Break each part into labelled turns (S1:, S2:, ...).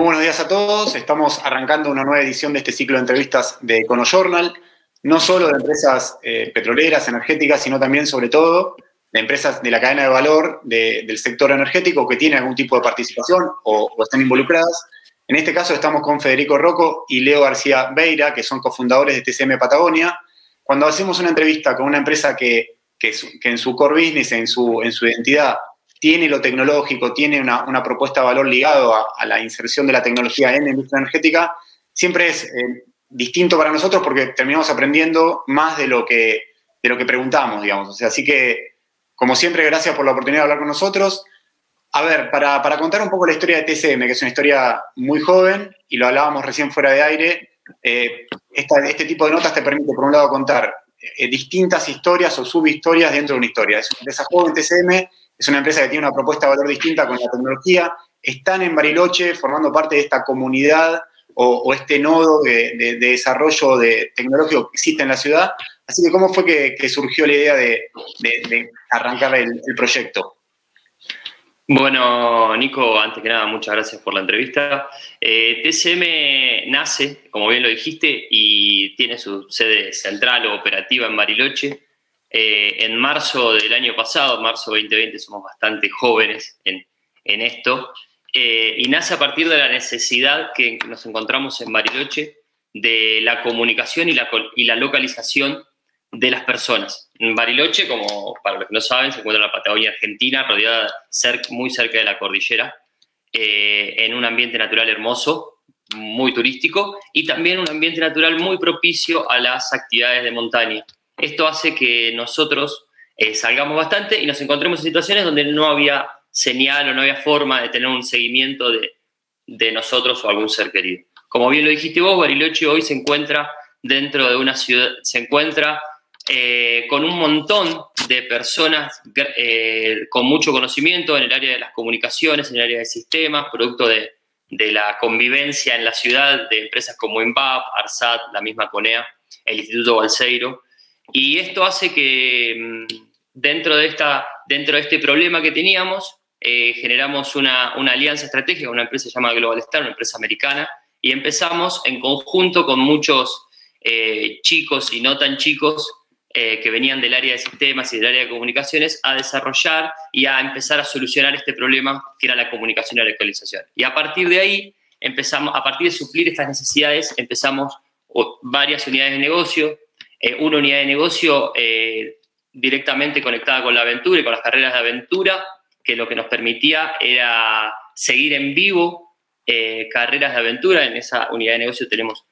S1: Muy buenos días a todos. Estamos arrancando una nueva edición de este ciclo de entrevistas de EconoJournal, no solo de empresas eh, petroleras, energéticas, sino también, sobre todo, de empresas de la cadena de valor del sector energético que tienen algún tipo de participación o, están involucradas. En este caso estamos con Federico Rocco y Leo García Beira, que son cofundadores de TCM Patagonia. Cuando hacemos una entrevista con una empresa que, en su core business, en su, en su identidad, tiene lo tecnológico, tiene una, propuesta de valor ligado a, la inserción de la tecnología en la industria energética, siempre es eh, distinto para nosotros porque terminamos aprendiendo más de lo que, de lo que preguntamos, digamos. O sea, así que, como siempre, gracias por la oportunidad de hablar con nosotros. A ver, para, para, contar un poco la historia de TCM, que es una historia muy joven, y lo hablábamos recién fuera de aire, eh, este tipo de notas te permite, por un lado, contar eh, distintas historias o subhistorias dentro de una historia. Es una empresa joven TCM es una empresa que tiene una propuesta de valor distinta con la tecnología. Están en Bariloche formando parte de esta comunidad o, este nodo de, desarrollo de tecnológico que existe en la ciudad. Así que, ¿cómo fue que, surgió la idea de, arrancar el, proyecto?
S2: Bueno, Nico, antes que nada, muchas gracias por la entrevista. Eh, TCM nace, como bien lo dijiste, y tiene su sede central o operativa en Bariloche. Eh, en marzo del año pasado, marzo 2020, somos bastante jóvenes en, esto, eh, y nace a partir de la necesidad que nos encontramos en Bariloche de la comunicación y la, localización de las personas. En Bariloche, como para los que no saben, se encuentra la Patagonia Argentina, rodeada muy cerca de la cordillera, eh, en un ambiente natural hermoso, muy turístico, y también un ambiente natural muy propicio a las actividades de montaña. Esto hace que nosotros eh, salgamos bastante y nos encontremos en situaciones donde no había señal o no había forma de tener un seguimiento de, nosotros o algún ser querido. Como bien lo dijiste vos, Bariloche hoy se encuentra dentro de una ciudad, se encuentra eh, con un montón de personas eh, con mucho conocimiento en el área de las comunicaciones, en el área de sistemas, producto de, de la convivencia en la ciudad de empresas como INVAP, ARSAT, la misma CONEA, el Instituto Balseiro, y esto hace que mm, dentro de, esta, dentro de este problema que teníamos, eh, generamos una, alianza estratégica una empresa llamada Global Star, una empresa americana, y empezamos en conjunto con muchos eh, chicos y no tan chicos eh, que venían del área de sistemas y del área de comunicaciones a desarrollar y a empezar a solucionar este problema que era la comunicación y la localización. Y a partir de ahí, empezamos, a partir de suplir estas necesidades, empezamos varias unidades de negocio, eh, una unidad de negocio eh, directamente conectada con la aventura y con las carreras de aventura, que lo que nos permitía era seguir en vivo eh, carreras de aventura. En esa unidad de negocio tenemos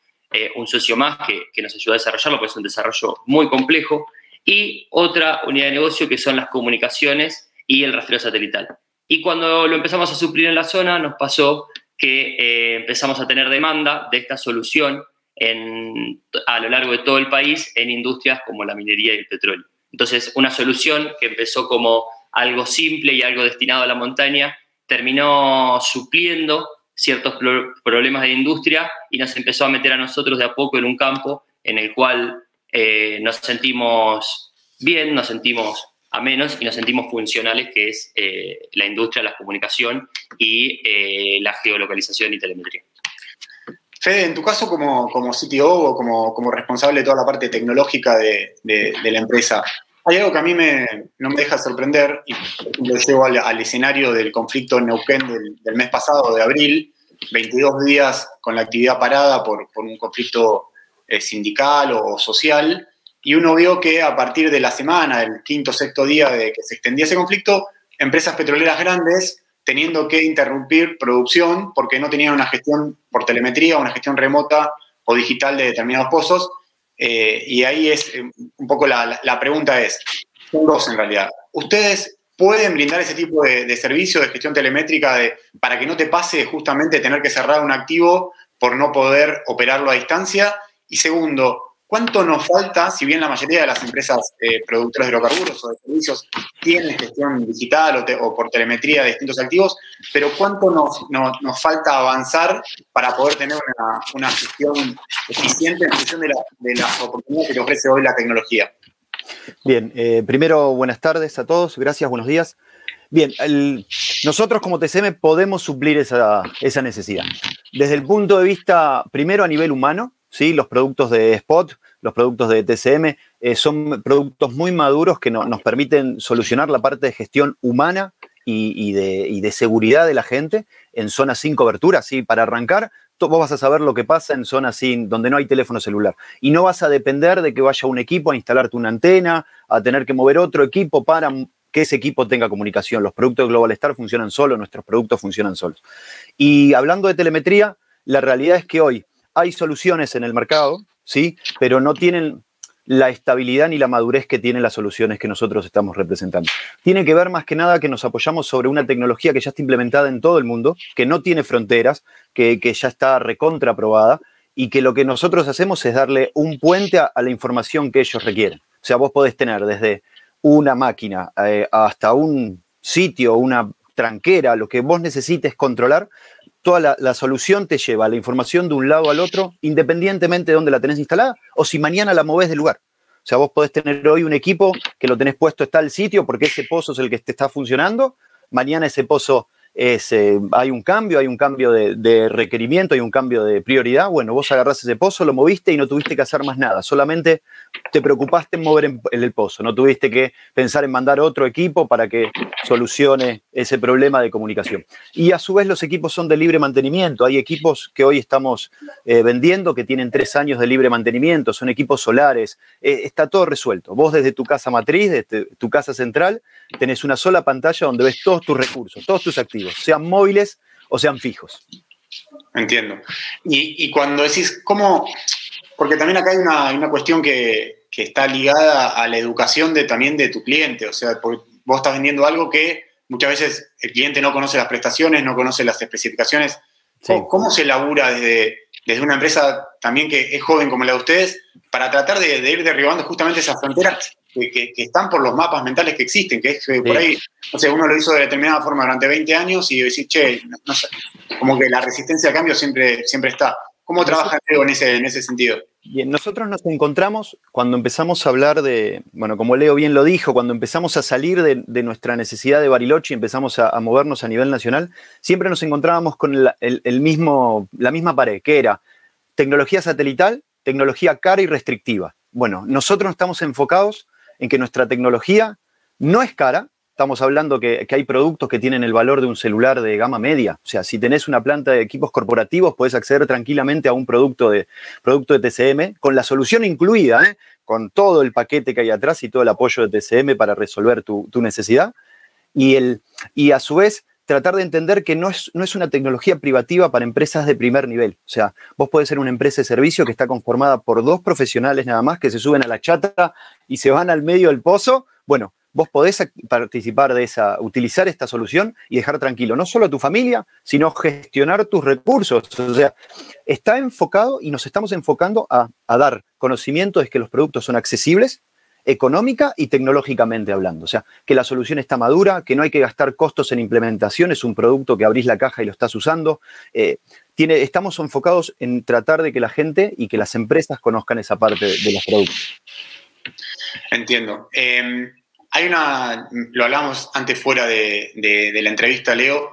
S2: un socio más que, nos ayuda a desarrollarlo, porque es un desarrollo muy complejo. Y otra unidad de negocio que son las comunicaciones y el rastreo satelital. Y cuando lo empezamos a suplir en la zona, nos pasó que empezamos a tener demanda de esta solución a lo largo de todo el país en industrias como la minería y el petróleo. Entonces, una solución que empezó como algo simple y algo destinado a la montaña, terminó supliendo ciertos problemas de industria y nos empezó a meter a nosotros de a poco en un campo en el cual eh, nos sentimos bien, nos sentimos a menos y nos sentimos funcionales, que es eh, la industria, la comunicación y eh, la geolocalización y telemetría.
S1: Fede, en tu caso como, como CTO o como, como, responsable de toda la parte tecnológica de, la empresa, hay algo que a mí me, no me deja sorprender, y lo llevo al, escenario del conflicto en Neuquén del, mes pasado, de abril, 22 días con la actividad parada por, un conflicto eh, sindical o social, y uno vio que a partir de la semana, el quinto o sexto día de que se extendía ese conflicto, empresas petroleras grandes teniendo que interrumpir producción porque no tenían una gestión por telemetría, una gestión remota o digital de determinados pozos. Eh, y ahí es eh, un poco la, pregunta es, son dos en realidad. ¿Ustedes pueden brindar ese tipo de, servicio de gestión telemétrica para que no te pase justamente tener que cerrar un activo por no poder operarlo a distancia? Y segundo, ¿Cuánto nos falta, si bien la mayoría de las empresas eh, productoras de hidrocarburos o de servicios tienen gestión digital o, por telemetría de distintos activos, pero cuánto nos, falta avanzar para poder tener una, gestión eficiente en función de, las oportunidades que ofrece hoy la tecnología?
S3: Bien, eh, primero buenas tardes a todos, gracias, buenos días. Bien, nosotros como TCM podemos suplir esa, necesidad. Desde el punto de vista, primero a nivel humano, ¿sí? los productos de Spot, los productos de TCM, eh, son productos muy maduros que nos permiten solucionar la parte de gestión humana y, de, seguridad de la gente en zonas sin cobertura. ¿sí? Para arrancar, vos vas a saber lo que pasa en zonas sin, donde no hay teléfono celular. Y no vas a depender de que vaya un equipo a instalarte una antena, a tener que mover otro equipo para que ese equipo tenga comunicación. Los productos de Global Star funcionan solos, nuestros productos funcionan solos. Y hablando de telemetría, la realidad es que hoy hay soluciones en el mercado, ¿sí? Pero no tienen la estabilidad ni la madurez que tienen las soluciones que nosotros estamos representando. Tiene que ver más que nada que nos apoyamos sobre una tecnología que ya está implementada en todo el mundo, que no tiene fronteras, que, ya está recontra aprobada y que lo que nosotros hacemos es darle un puente a la información que ellos requieren. O sea, vos podés tener desde una máquina eh, hasta un sitio, una tranquera, lo que vos necesites controlar, toda la, solución te lleva la información de un lado al otro, independientemente de dónde la tenés instalada, o si mañana la movés del lugar. O sea, vos podés tener hoy un equipo que lo tenés puesto está el sitio porque ese pozo es el que te está funcionando, mañana ese pozo eh, hay un cambio, hay un cambio de, requerimiento, hay un cambio de prioridad. Bueno, vos agarrás ese pozo, lo moviste y no tuviste que hacer más nada, solamente te preocupaste en mover el pozo, no tuviste que pensar en mandar otro equipo para que solucione ese problema de comunicación. Y a su vez los equipos son de libre mantenimiento, hay equipos que hoy estamos eh, vendiendo que tienen tres años de libre mantenimiento, son equipos solares, eh, está todo resuelto. Vos desde tu casa matriz, desde tu casa central, tenés una sola pantalla donde ves todos tus recursos, todos tus activos, sean móviles o sean fijos.
S1: Entiendo. Y, cuando decís, ¿cómo? Porque también acá hay una, cuestión que, está ligada a la educación de, también de tu cliente. O sea, vos estás vendiendo algo que muchas veces el cliente no conoce las prestaciones, no conoce las especificaciones. ¿Cómo, se labura desde, desde una empresa también que es joven como la de ustedes para tratar de, de ir derribando justamente esas fronteras que, están por los mapas mentales que existen, que es que por ahí, no sé, uno lo hizo de determinada forma durante 20 años y decir, che, no, sé, como que la resistencia al cambio siempre, siempre está. ¿Cómo trabaja Leo en ese, en ese sentido?
S3: Bien, nosotros nos encontramos cuando empezamos a hablar de, bueno, como Leo bien lo dijo, cuando empezamos a salir de, nuestra necesidad de Bariloche y empezamos a, movernos a nivel nacional, siempre nos encontrábamos con el mismo, la misma pared, que era tecnología satelital, tecnología cara y restrictiva. Bueno, nosotros estamos enfocados en que nuestra tecnología no es cara. Estamos hablando que, hay productos que tienen el valor de un celular de gama media. O sea, si tenés una planta de equipos corporativos, puedes acceder tranquilamente a un producto de, producto de TCM con la solución incluida, ¿eh? con todo el paquete que hay atrás y todo el apoyo de TCM para resolver tu, necesidad. Y, el, y a su vez, tratar de entender que no es, no es una tecnología privativa para empresas de primer nivel. O sea, vos podés ser una empresa de servicio que está conformada por dos profesionales nada más que se suben a la chata y se van al medio del pozo. Bueno, vos podés participar de esa, utilizar esta solución y dejar tranquilo no solo a tu familia, sino gestionar tus recursos. O sea, está enfocado y nos estamos enfocando a, a dar conocimiento de que los productos son accesibles, económica y tecnológicamente hablando. O sea, que la solución está madura, que no hay que gastar costos en implementación, es un producto que abrís la caja y lo estás usando. Eh, tiene, estamos enfocados en tratar de que la gente y que las empresas conozcan esa parte de los productos.
S1: Entiendo. Em, hay una, lo hablamos antes fuera de, la entrevista, Leo,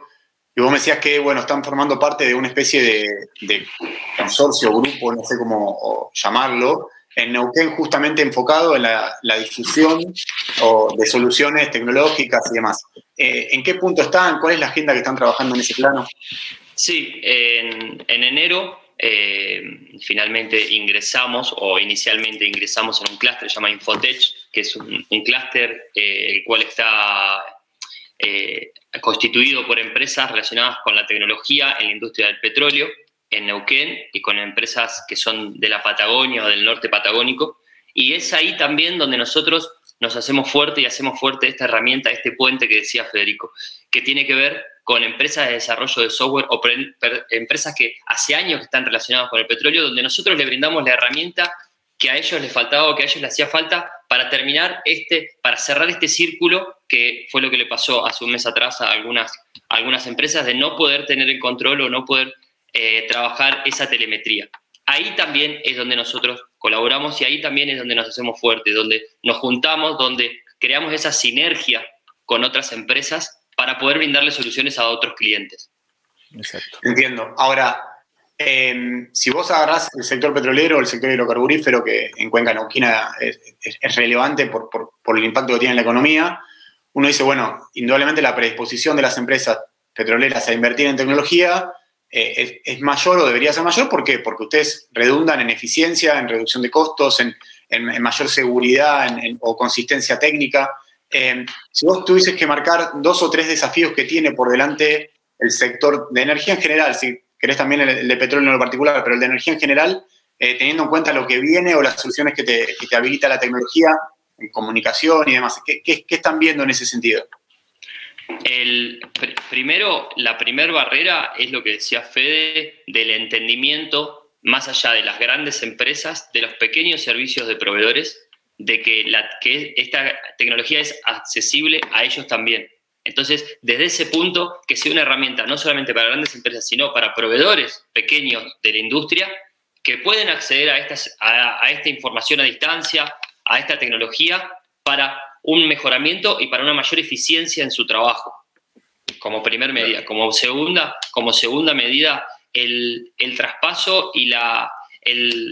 S1: y vos me decías que, bueno, están formando parte de una especie de, de consorcio, grupo, no sé cómo llamarlo, en Neuquén justamente enfocado en la, difusión de soluciones tecnológicas y demás. Eh, ¿En qué punto están? ¿Cuál es la agenda que están trabajando en ese plano?
S2: Sí, en, enero eh, finalmente ingresamos o inicialmente ingresamos en un clúster llamado Infotech, que es un, clúster eh, el cual está constituido por empresas relacionadas con la tecnología en la industria del petróleo en Neuquén y con empresas que son de la Patagonia o del norte patagónico. Y es ahí también donde nosotros nos hacemos fuerte y hacemos fuerte esta herramienta, este puente que decía Federico, que tiene que ver con empresas de desarrollo de software o empresas que hace años están relacionadas con el petróleo, donde nosotros le brindamos la herramienta que a ellos les faltaba o que a ellos les hacía falta para terminar este, para cerrar este círculo que fue lo que le pasó hace un mes atrás a algunas, a algunas empresas de no poder tener el control o no poder eh, trabajar esa telemetría. Ahí también es donde nosotros colaboramos y ahí también es donde nos hacemos fuertes, donde nos juntamos, donde creamos esa sinergia con otras empresas para poder brindarle soluciones a otros clientes.
S1: Exacto. Entiendo. Ahora, em, si vos agarrás el sector petrolero o el sector hidrocarburífero, que en Cuenca Neuquina es, es, relevante por, por, el impacto que tiene en la economía, uno dice, bueno, indudablemente la predisposición de las empresas petroleras a invertir en tecnología eh, es, mayor o debería ser mayor. ¿Por qué? Porque ustedes redundan en eficiencia, en reducción de costos, en, mayor seguridad o consistencia técnica. Eh, si vos tuvieses que marcar dos o tres desafíos que tiene por delante el sector de energía en general, si querés también el, de petróleo en lo particular, pero el de energía en general, eh, teniendo en cuenta lo que viene o las soluciones que te, habilita la tecnología en comunicación y demás, ¿qué, qué están viendo en ese sentido?
S2: El, primero, la primera barrera es lo que decía Fede del entendimiento más allá de las grandes empresas, de los pequeños servicios de proveedores, de que, la, que esta tecnología es accesible a ellos también. Entonces, desde ese punto, que sea una herramienta no solamente para grandes empresas, sino para proveedores pequeños de la industria que pueden acceder a, estas, a esta información a distancia, a esta tecnología, para un mejoramiento y para una mayor eficiencia en su trabajo, como primer medida. Como segunda, como segunda medida, el, traspaso y la, el,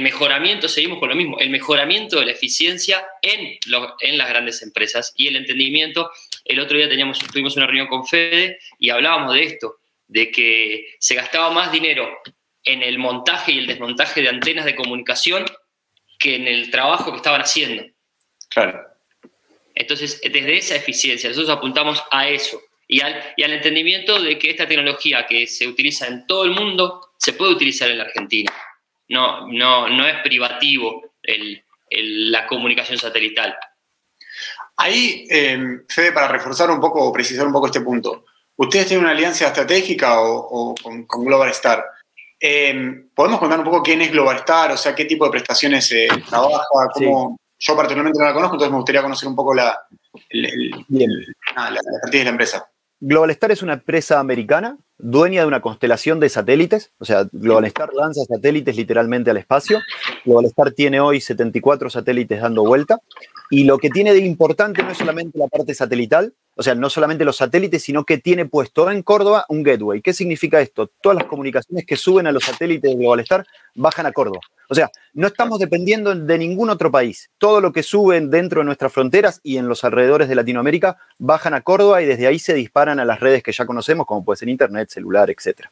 S2: mejoramiento, seguimos con lo mismo, el mejoramiento de la eficiencia en, en las grandes empresas y el entendimiento. El otro día teníamos, tuvimos una reunión con Fede y hablábamos de esto, de que se gastaba más dinero en el montaje y el desmontaje de antenas de comunicación que en el trabajo que estaban haciendo.
S1: Claro.
S2: Entonces, desde esa eficiencia, nosotros apuntamos a eso y al, y al entendimiento de que esta tecnología que se utiliza en todo el mundo se puede utilizar en la Argentina. No, no, no es privativo la comunicación satelital.
S1: Ahí, eh, Fede, para reforzar un poco o precisar un poco este punto, ustedes tienen una alianza estratégica o, con, Global Star. Eh, ¿Podemos contar un poco quién es Global Star? O sea, qué tipo de prestaciones se trabaja, cómo, yo particularmente no la conozco, entonces me gustaría conocer un poco la,
S3: ah, la, de la empresa. Globalstar es una empresa americana, dueña de una constelación de satélites, o sea, Globalstar lanza satélites literalmente al espacio. Globalstar tiene hoy 74 satélites dando vuelta. Y lo que tiene de importante no es solamente la parte satelital, o sea, no solamente los satélites, sino que tiene puesto en Córdoba un gateway. ¿Qué significa esto? Todas las comunicaciones que suben a los satélites de Globalstar bajan a Córdoba. O sea, no estamos dependiendo de ningún otro país. Todo lo que suben dentro de nuestras fronteras y en los alrededores de Latinoamérica bajan a Córdoba y desde ahí se disparan a las redes que ya conocemos, como puede ser Internet, celular, etc.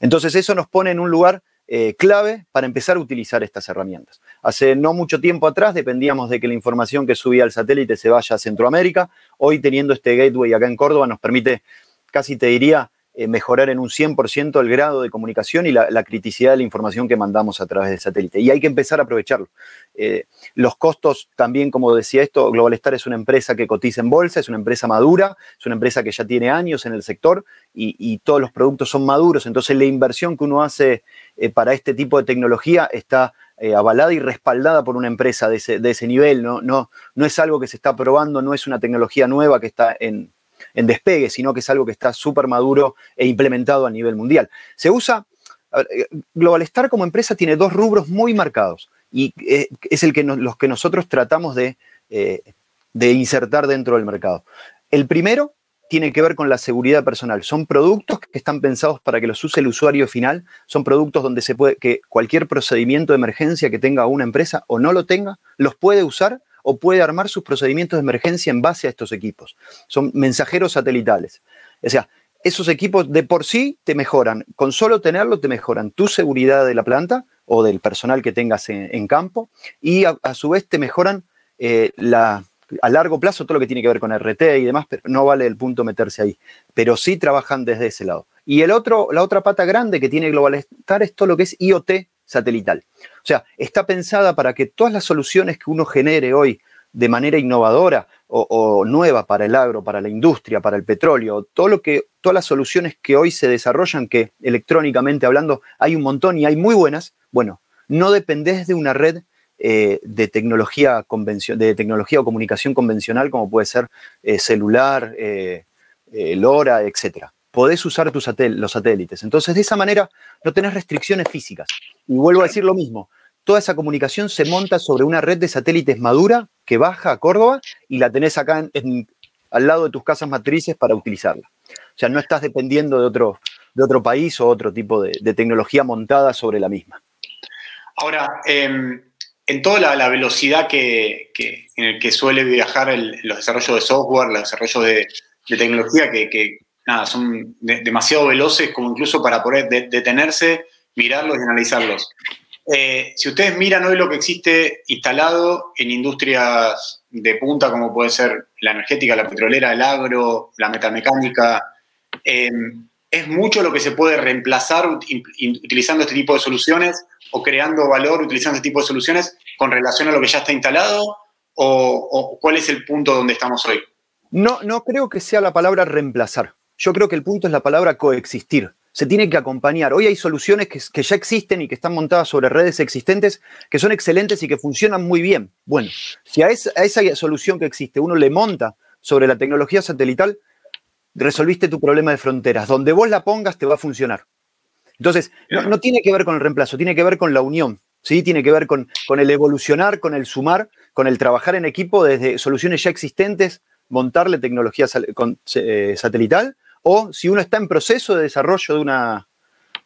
S3: Entonces, eso nos pone en un lugar eh, clave para empezar a utilizar estas herramientas. Hace no mucho tiempo atrás dependíamos de que la información que subía al satélite se vaya a Centroamérica. Hoy teniendo este gateway acá en Córdoba nos permite, casi te diría, mejorar en un 100% el grado de comunicación y la, criticidad de la información que mandamos a través del satélite. Y hay que empezar a aprovecharlo. Eh, los costos, también como decía esto, Globalstar es una empresa que cotiza en bolsa, es una empresa madura, es una empresa que ya tiene años en el sector y, todos los productos son maduros. Entonces la inversión que uno hace eh, para este tipo de tecnología está avalada y respaldada por una empresa de ese, de ese nivel. ¿no? No, no es algo que se está probando, no es una tecnología nueva que está en, en despegue, sino que es algo que está súper maduro e implementado a nivel mundial. Se usa, eh, Globalstar como empresa tiene dos rubros muy marcados y eh, es el que los que nosotros tratamos de, eh, de insertar dentro del mercado. El primero tiene que ver con la seguridad personal. Son productos que están pensados para que los use el usuario final. Son productos donde se puede que cualquier procedimiento de emergencia que tenga una empresa o no lo tenga, los puede usar o puede armar sus procedimientos de emergencia en base a estos equipos. Son mensajeros satelitales. O sea, esos equipos de por sí te mejoran, con solo tenerlo te mejoran tu seguridad de la planta o del personal que tengas en, campo y a, su vez te mejoran eh, la, a largo plazo todo lo que tiene que ver con RT y demás, pero no vale el punto meterse ahí. Pero sí trabajan desde ese lado. Y el otro, la otra pata grande que tiene Globalstar es todo lo que es IoT satelital. O sea, está pensada para que todas las soluciones que uno genere hoy de manera innovadora o, nueva para el agro, para la industria, para el petróleo, todo lo que, todas las soluciones que hoy se desarrollan, que electrónicamente hablando hay un montón y hay muy buenas, bueno, no dependés de una red eh, de, tecnología de tecnología o comunicación convencional como puede ser eh, celular, eh, LoRa, etcétera podés usar los satélites. Entonces, de esa manera no tenés restricciones físicas. Y vuelvo a decir lo mismo, toda esa comunicación se monta sobre una red de satélites madura que baja a Córdoba y la tenés acá al lado de tus casas matrices para utilizarla. O sea, no estás dependiendo de otro, de otro país o otro tipo de, tecnología montada sobre la misma.
S1: Ahora, em, en toda la, velocidad que, en el que suele viajar los desarrollos de software, los desarrollos de, tecnología que, nada, son demasiado veloces como incluso para poder detenerse, mirarlos y analizarlos. Eh, si ustedes miran hoy lo que existe instalado en industrias de punta, como puede ser la energética, la petrolera, el agro, la metamecánica, eh, es mucho lo que se puede reemplazar utilizando este tipo de soluciones o creando valor utilizando este tipo de soluciones con relación a lo que ya está instalado o, cuál es el punto donde estamos hoy?
S3: No, no creo que sea la palabra reemplazar. Yo creo que el punto es la palabra coexistir se tiene que acompañar. Hoy hay soluciones que, ya existen y que están montadas sobre redes existentes que son excelentes y que funcionan muy bien. Bueno, si a esa, solución que existe uno le monta sobre la tecnología satelital, resolviste tu problema de fronteras. Donde vos la pongas te va a funcionar. Entonces, no, tiene que ver con el reemplazo, tiene que ver con la unión. ¿sí? Tiene que ver con, el evolucionar, con el sumar, con el trabajar en equipo desde soluciones ya existentes, montarle tecnología eh, satelital o si uno está en proceso de desarrollo de una,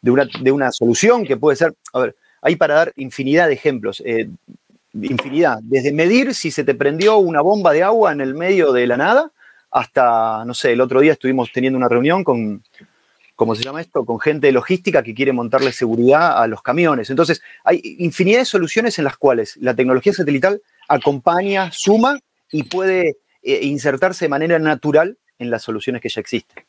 S3: de una, solución que puede ser, a ver, hay para dar infinidad de ejemplos, eh, infinidad, desde medir si se te prendió una bomba de agua en el medio de la nada, hasta, no sé, el otro día estuvimos teniendo una reunión con, ¿cómo se llama esto? Con gente de logística que quiere montarle seguridad a los camiones. Entonces, hay infinidad de soluciones en las cuales la tecnología satelital acompaña, suma y puede eh, insertarse de manera natural en las soluciones que ya existen.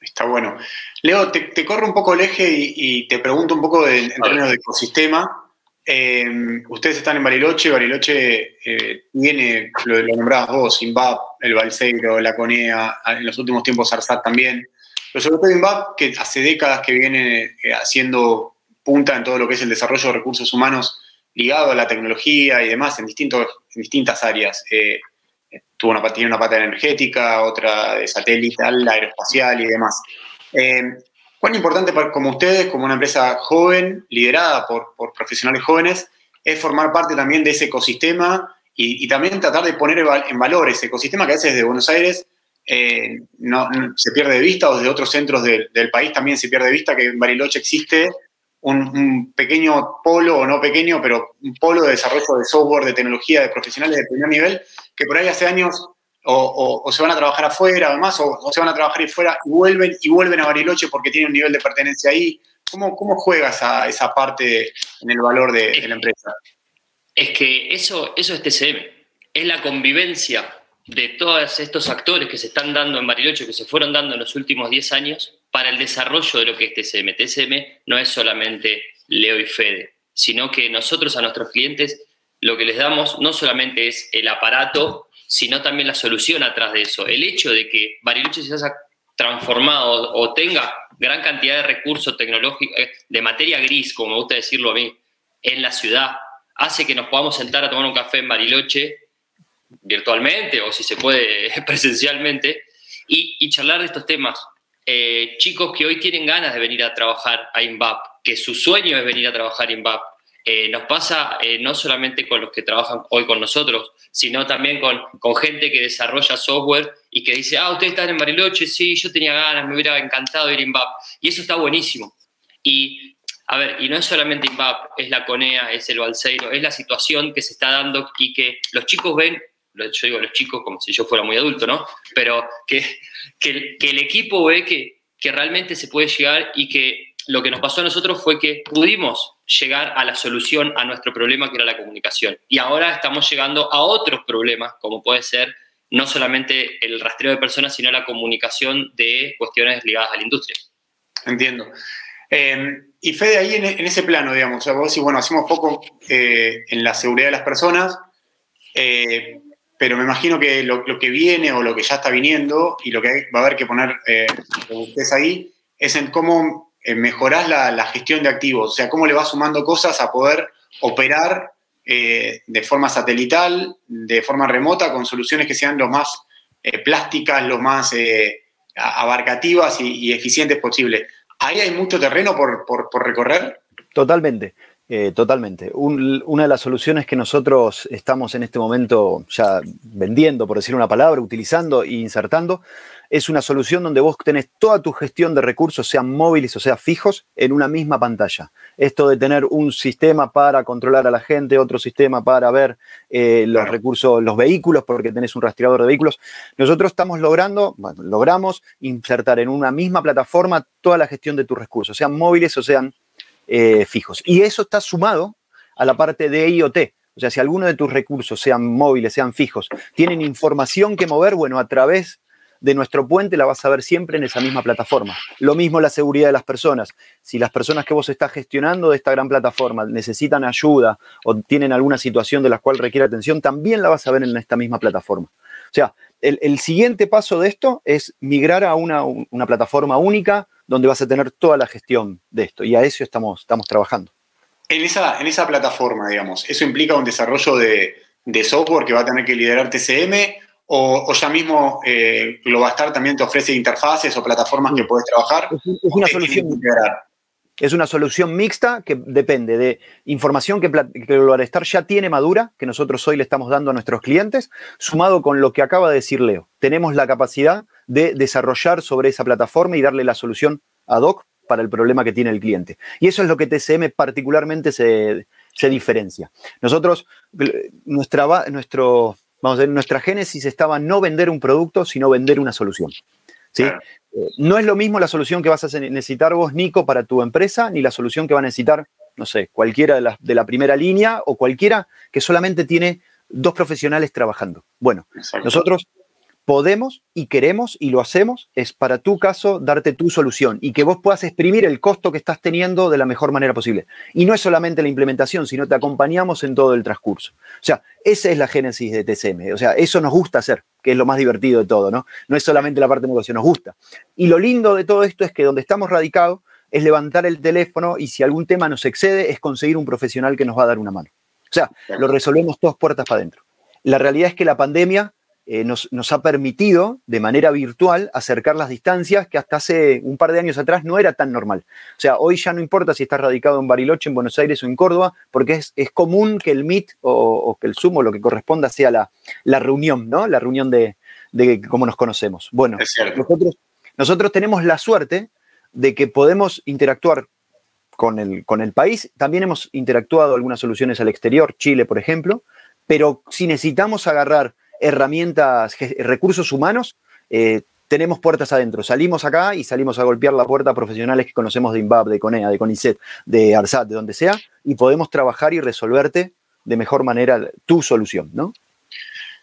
S1: Está bueno. Leo, te, corro un poco el eje y, te pregunto un poco en términos de ecosistema. Eh, ustedes están en Bariloche, Bariloche eh, tiene, lo, lo nombrabas vos, INVAP, el Balseiro, la CONEA, en los últimos tiempos ARSAT también. Pero sobre todo INVAP, que hace décadas que viene eh, haciendo punta en todo lo que es el desarrollo de recursos humanos ligado a la tecnología y demás en, distintos, en distintas áreas tuvo una, tiene una pata energética, otra de satelital, aeroespacial y demás. Eh, ¿Cuán importante para, como ustedes, como una empresa joven, liderada por, profesionales jóvenes, es formar parte también de ese ecosistema y, también tratar de poner en valor ese ecosistema que a veces de Buenos Aires eh, no, se pierde de vista o desde otros centros del país también se pierde de vista que en Bariloche existe un, pequeño polo, o no pequeño, pero un polo de desarrollo de software, de tecnología, de profesionales de primer nivel, que por ahí hace años o, se van a trabajar afuera, además, o, se van a trabajar afuera y vuelven, y vuelven a Bariloche porque tienen un nivel de pertenencia ahí. ¿Cómo, cómo juega esa, esa parte en el valor de, la empresa?
S2: Es que eso, eso es TCM, es la convivencia de todos estos actores que se están dando en Bariloche, que se fueron dando en los últimos 10 años, para el desarrollo de lo que es TCM. TCM no es solamente Leo y Fede, sino que nosotros a nuestros clientes lo que les damos no solamente es el aparato, sino también la solución atrás de eso. El hecho de que Bariloche se haya transformado o tenga gran cantidad de recursos tecnológicos, eh, de materia gris, como me gusta decirlo a mí, en la ciudad, hace que nos podamos sentar a tomar un café en Bariloche virtualmente o si se puede presencialmente y charlar de estos temas eh, chicos que hoy tienen ganas de venir a trabajar a INVAP, que su sueño es venir a trabajar a INVAP. Eh, nos pasa eh, no solamente con los que trabajan hoy con nosotros, sino también con, con, gente que desarrolla software y que dice, ah, ustedes están en Bariloche, sí, yo tenía ganas, me hubiera encantado ir a INVAP. Y eso está buenísimo. Y, a ver, y no es solamente INVAP, es la CONEA, es el Balseiro, es la situación que se está dando y que los chicos ven yo digo los chicos como si yo fuera muy adulto, ¿no? Pero que, que, el equipo ve que, que realmente se puede llegar y que lo que nos pasó a nosotros fue que pudimos llegar a la solución a nuestro problema que era la comunicación. Y ahora estamos llegando a otros problemas, como puede ser no solamente el rastreo de personas, sino la comunicación de cuestiones ligadas a la industria.
S1: Entiendo. Eh, y Fede, ahí en, ese plano, digamos, o sea, vos decís, bueno, hacemos poco eh, en la seguridad de las personas, eh, pero me imagino que lo, que viene o lo que ya está viniendo y lo que va a haber que poner eh, ustedes ahí es en cómo eh, mejorás la, gestión de activos, o sea, cómo le vas sumando cosas a poder operar eh, de forma satelital, de forma remota, con soluciones que sean lo más plásticas, lo más abarcativas y, eficientes posible. Ahí hay mucho terreno por, por recorrer.
S3: Totalmente. Eh, totalmente. una de las soluciones que nosotros estamos en este momento ya vendiendo, por decir una palabra, utilizando e insertando, es una solución donde vos tenés toda tu gestión de recursos, sean móviles o sea fijos, en una misma pantalla. Esto de tener un sistema para controlar a la gente, otro sistema para ver eh, los recursos, los vehículos, porque tenés un rastreador de vehículos. Nosotros estamos logrando, bueno, logramos insertar en una misma plataforma toda la gestión de tus recursos, sean móviles o sean eh, fijos. Y eso está sumado a la parte de IoT. O sea, si alguno de tus recursos, sean móviles, sean fijos, tienen información que mover, bueno, a través de nuestro puente la vas a ver siempre en esa misma plataforma. Lo mismo la seguridad de las personas. Si las personas que vos estás gestionando de esta gran plataforma necesitan ayuda o tienen alguna situación de la cual requiere atención, también la vas a ver en esta misma plataforma. O sea, el, siguiente paso de esto es migrar a una, una plataforma única donde vas a tener toda la gestión de esto. Y a eso estamos, estamos trabajando.
S1: En esa, en esa plataforma, digamos, ¿eso implica un desarrollo de, software que va a tener que liderar TCM? ¿O, ya mismo eh, Globastar también te ofrece interfaces o plataformas que puedes trabajar?
S3: Es, una solución. Es una solución mixta que depende de información que, que Globastar ya tiene madura, que nosotros hoy le estamos dando a nuestros clientes, sumado con lo que acaba de decir Leo. Tenemos la capacidad de desarrollar sobre esa plataforma y darle la solución ad hoc para el problema que tiene el cliente. Y eso es lo que TCM particularmente se, diferencia. Nosotros, nuestra, vamos a ver, nuestra génesis estaba no vender un producto, sino vender una solución. ¿Sí? Eh, no es lo mismo la solución que vas a necesitar vos, Nico, para tu empresa, ni la solución que va a necesitar, no sé, cualquiera de la, de la primera línea o cualquiera que solamente tiene dos profesionales trabajando. Bueno, nosotros podemos y queremos y lo hacemos es para tu caso darte tu solución y que vos puedas exprimir el costo que estás teniendo de la mejor manera posible. Y no es solamente la implementación, sino te acompañamos en todo el transcurso. O sea, esa es la génesis de TCM. O sea, eso nos gusta hacer, que es lo más divertido de todo, ¿no? No es solamente la parte de negocio, nos gusta. Y lo lindo de todo esto es que donde estamos radicados es levantar el teléfono y si algún tema nos excede es conseguir un profesional que nos va a dar una mano. O sea, lo resolvemos todas puertas para adentro. La realidad es que la pandemia eh, nos, ha permitido de manera virtual acercar las distancias que hasta hace un par de años atrás no era tan normal. O sea, hoy ya no importa si estás radicado en Bariloche, en Buenos Aires o en Córdoba, porque es, común que el Meet o, que el Zoom o lo que corresponda sea la, la reunión, ¿no? La reunión de, de cómo nos conocemos. Bueno, nosotros, nosotros tenemos la suerte de que podemos interactuar con el, con el país. También hemos interactuado algunas soluciones al exterior, Chile, por ejemplo, pero si necesitamos agarrar herramientas, recursos humanos, eh, tenemos puertas adentro. Salimos acá y salimos a golpear la puerta a profesionales que conocemos de INVAP, de CONEA, de CONICET, de ARSAT, de donde sea, y podemos trabajar y resolverte de mejor manera tu solución, ¿no?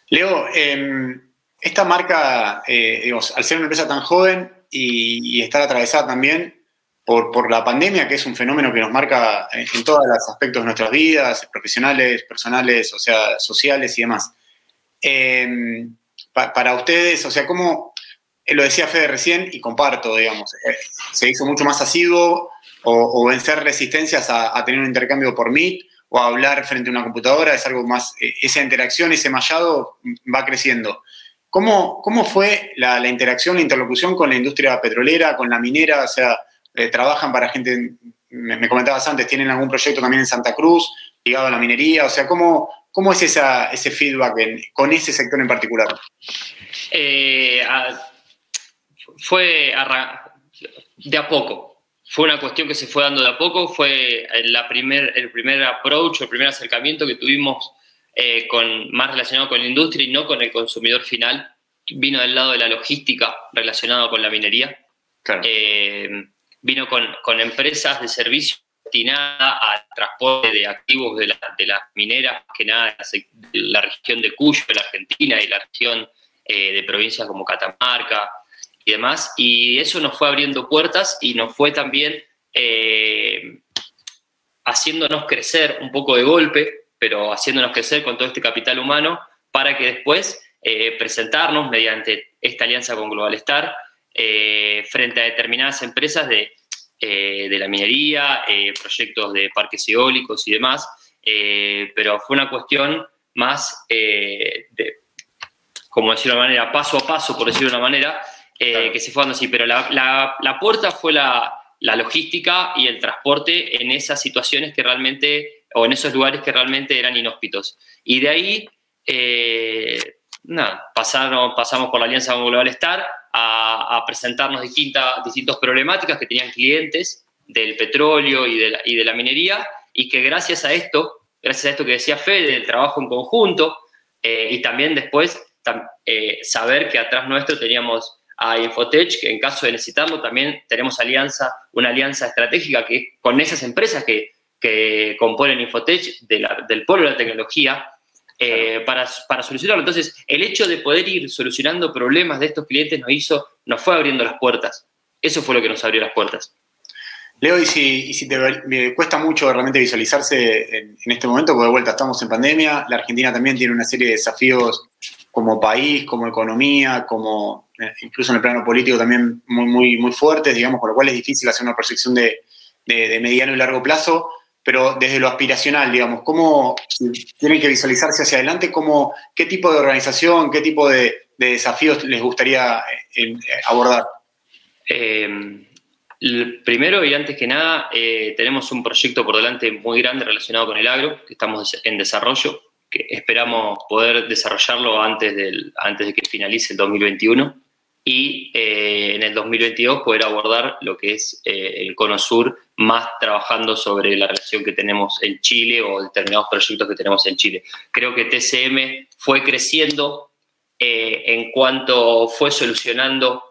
S1: Leo, em, esta marca, eh, al ser una empresa tan joven y, estar atravesada también por, por, la pandemia, que es un fenómeno que nos marca en, en todos los aspectos de nuestras vidas, profesionales, personales, o sea, sociales y demás. Em, para ustedes, o sea, como eh, lo decía Fede recién y comparto, digamos, eh, se hizo mucho más asiduo o, vencer resistencias a, tener un intercambio por Meet o a hablar frente a una computadora, es algo más, eh, esa interacción, ese mallado va creciendo. ¿Cómo, cómo fue la, interacción, la interlocución con la industria petrolera, con la minera? O sea, trabajan para gente, me, me, comentabas antes, tienen algún proyecto también en Santa Cruz ligado a la minería, o sea, ¿cómo, ¿Cómo es ese feedback con ese sector en particular?
S2: Eh, fue de a poco. Fue una cuestión que se fue dando de a poco. Fue la primer, el primer approach, el primer acercamiento que tuvimos eh, con, más relacionado con la industria y no con el consumidor final. Vino del lado de la logística relacionado con la minería. Eh, vino con, con empresas de servicio destinada al transporte de activos de, las mineras, que nada de la región de Cuyo, de la Argentina, y la región eh, de provincias como Catamarca y demás. Y eso nos fue abriendo puertas y nos fue también eh, haciéndonos crecer un poco de golpe, pero haciéndonos crecer con todo este capital humano para que después eh, presentarnos mediante esta alianza con Global Star frente a determinadas empresas de eh, de la minería, eh, proyectos de parques eólicos y demás, eh, pero fue una cuestión más de, como decir de una manera, paso a paso, por decirlo de una manera, que se fue dando así, pero la, puerta fue la, la logística y el transporte en esas situaciones que realmente, o en esos lugares que realmente eran inhóspitos. Y de ahí, nada, pasaron, pasamos por la Alianza Global Star a, presentarnos distintas, distintas problemáticas que tenían clientes del petróleo y de, la, de minería, y que gracias a esto, gracias a esto que decía Fede, del trabajo en conjunto, eh, y también después eh, saber que atrás nuestro teníamos a Infotech, que en caso de necesitarlo también tenemos alianza, una alianza estratégica que con esas empresas que, que componen Infotech del polo de la tecnología eh, para, para, solucionarlo. Entonces, el hecho de poder ir solucionando problemas de estos clientes nos hizo, nos fue abriendo las puertas. Eso fue lo que nos abrió las puertas.
S1: Leo, y si, y si te, me cuesta mucho realmente visualizarse en, en, este momento, porque de vuelta estamos en pandemia, la Argentina también tiene una serie de desafíos como país, como economía, como eh, incluso en el plano político también muy, muy, muy fuertes, digamos, con lo cual es difícil hacer una proyección de, de, mediano y largo plazo, pero desde lo aspiracional, digamos, ¿cómo tienen que visualizarse hacia adelante? Cómo, ¿Qué tipo de organización, qué tipo de, de desafíos les gustaría eh, abordar?
S2: Eh, primero y antes que nada, eh, tenemos un proyecto por delante muy grande relacionado con el agro, que estamos en desarrollo que esperamos poder desarrollarlo antes, del, antes de que finalice el 2021 y eh, en el 2022 poder abordar lo que es eh, el Cono Sur, más trabajando sobre la relación que tenemos en Chile o determinados proyectos que tenemos en Chile. Creo que TCM fue creciendo eh, en cuanto fue solucionando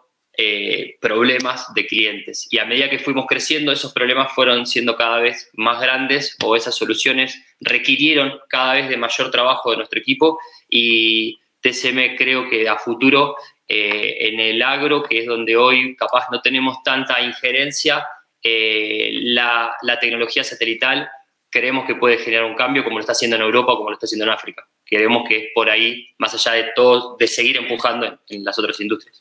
S2: problemas de clientes. Y a medida que fuimos creciendo, esos problemas fueron siendo cada vez más grandes o esas soluciones requirieron cada vez de mayor trabajo de nuestro equipo y TCM creo que a futuro eh, en el agro, que es donde hoy capaz no tenemos tanta injerencia, eh, la, la, tecnología satelital creemos que puede generar un cambio como lo está haciendo en Europa como lo está haciendo en África. Creemos que es por ahí, más allá de todo, de seguir empujando en las otras industrias.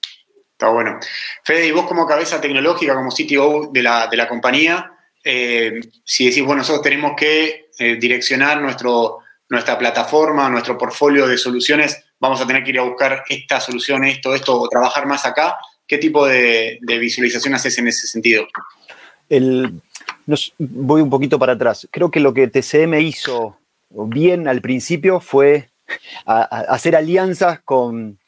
S1: Está bueno. Fede, y vos como cabeza tecnológica, como CTO de la, de la compañía, eh, si decís, bueno, nosotros tenemos que direccionar nuestro, nuestra plataforma, nuestro portfolio de soluciones, vamos a tener que ir a buscar esta solución, esto, esto, o trabajar más acá, ¿qué tipo de, visualización haces en ese sentido?
S3: El, voy un poquito para atrás. Creo que lo que TCM hizo bien al principio fue hacer alianzas con,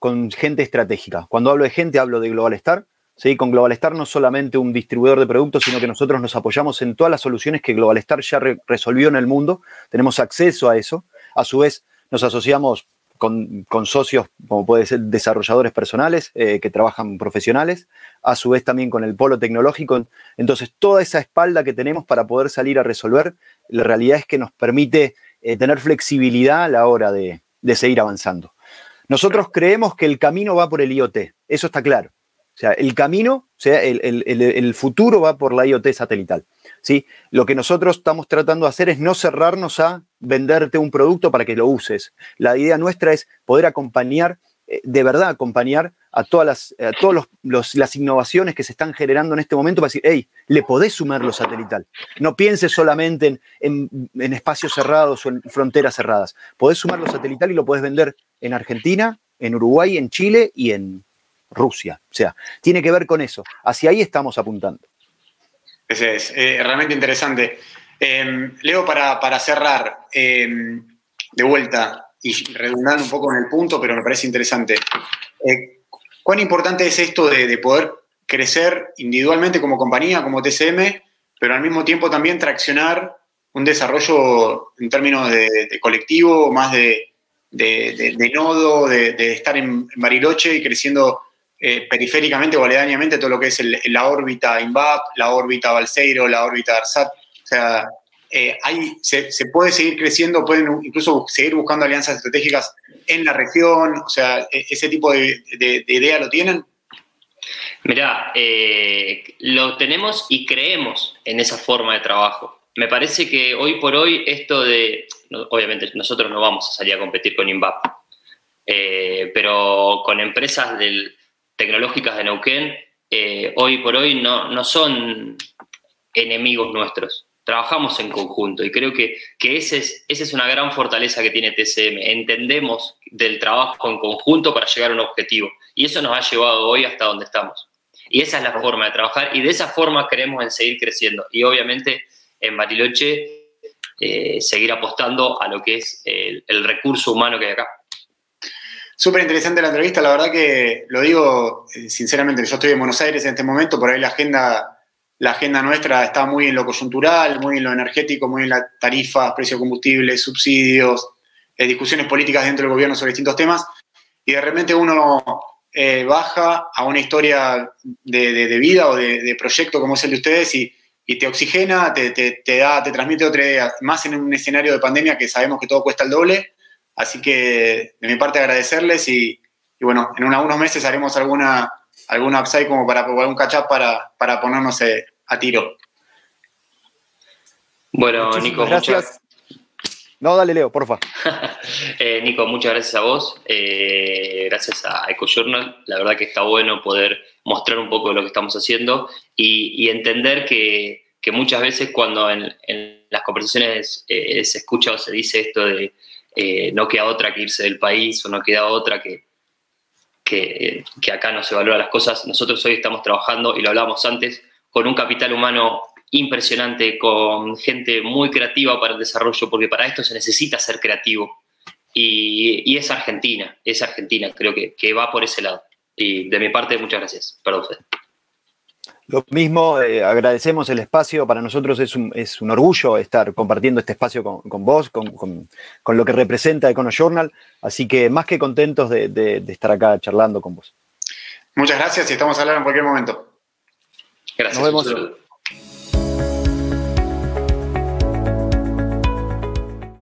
S3: con gente estratégica. Cuando hablo de gente, hablo de Global Star. ¿sí? Con Global Star no solamente un distribuidor de productos, sino que nosotros nos apoyamos en todas las soluciones que Global Star ya resolvió en el mundo. Tenemos acceso a eso. A su vez, nos asociamos con, socios, como puede ser desarrolladores personales eh, que trabajan profesionales, a su vez también con el polo tecnológico. Entonces, toda esa espalda que tenemos para poder salir a resolver, la realidad es que nos permite eh, tener flexibilidad a la hora de seguir avanzando. Nosotros creemos que el camino va por el IoT, eso está claro. O sea, el camino, o sea, el, futuro va por la IoT satelital. ¿sí? Lo que nosotros estamos tratando de hacer es no cerrarnos a venderte un producto para que lo uses. La idea nuestra es poder acompañar, eh, de verdad acompañar a todas las, todos las innovaciones que se están generando en este momento para decir, hey, le podés sumar lo satelital. No pienses solamente en, en, espacios cerrados o en fronteras cerradas. Podés sumar lo satelital y lo podés vender en Argentina, en Uruguay, en Chile y en Rusia. O sea, tiene que ver con eso. Hacia ahí estamos apuntando.
S1: Ese es eh, realmente interesante. Em, Leo, para, para cerrar, em, de vuelta y redundando un poco en el punto, pero me parece interesante. Eh, ¿Cuán importante es esto de, poder crecer individualmente como compañía, como TCM, pero al mismo tiempo también traccionar un desarrollo en términos de, colectivo, más de, nodo, de, estar en Bariloche y creciendo eh, periféricamente o aledañamente todo lo que es la órbita INVAP, la órbita Balseiro, la órbita ARSAT. O sea, eh, se, puede seguir creciendo, pueden incluso seguir buscando alianzas estratégicas en la región, o sea, e, ese tipo de, idea lo tienen.
S2: Mirá, eh, lo tenemos y creemos en esa forma de trabajo. Me parece que hoy por hoy esto de, obviamente nosotros no vamos a salir a competir con INVAP, eh, pero con empresas tecnológicas de Neuquén, hoy por hoy no, no son enemigos nuestros trabajamos en conjunto y creo que, que ese es, esa es una gran fortaleza que tiene TCM. Entendemos del trabajo en conjunto para llegar a un objetivo y eso nos ha llevado hoy hasta donde estamos. Y esa es la forma de trabajar y de esa forma queremos en seguir creciendo. Y obviamente en Bariloche eh, seguir apostando a lo que es el, recurso humano que hay acá.
S1: Súper interesante la entrevista, la verdad que lo digo eh, sinceramente, yo estoy en Buenos Aires en este momento, por ahí la agenda, la agenda nuestra está muy en lo coyuntural, muy en lo energético, muy en las tarifas, precios de combustible, subsidios, eh, discusiones políticas dentro del gobierno sobre distintos temas, y de repente uno baja a una historia de, vida o de, proyecto como es el de ustedes y, y te oxigena, te, te, da, te transmite otra idea, más en un escenario de pandemia que sabemos que todo cuesta el doble. Así que de mi parte agradecerles y, bueno, en unos meses haremos alguna, alguna upside como para un catch up para, para ponernos eh, a tiro.
S2: Bueno, Nico,
S3: gracias. No, dale, Leo, porfa.
S2: eh, Nico, muchas gracias a vos. Eh, gracias a EcoJournal. La verdad que está bueno poder mostrar un poco de lo que estamos haciendo y, entender que, muchas veces cuando en, las conversaciones eh, se escucha o se dice esto de eh, no queda otra que irse del país o no queda otra que, que, acá no se valoran las cosas, nosotros hoy estamos trabajando, y lo hablábamos antes, con un capital humano impresionante, con gente muy creativa para el desarrollo, porque para esto se necesita ser creativo. Y, es Argentina, es Argentina, creo que, que va por ese lado. Y de mi parte, muchas gracias. Perdón, Fede.
S3: Lo mismo, eh, agradecemos el espacio. Para nosotros es un, es un orgullo estar compartiendo este espacio con, vos, con, lo que representa EconoJournal. Así que más que contentos de, estar acá charlando con vos.
S1: Muchas gracias y estamos hablando en cualquier momento.
S2: Gracias. Nos vemos.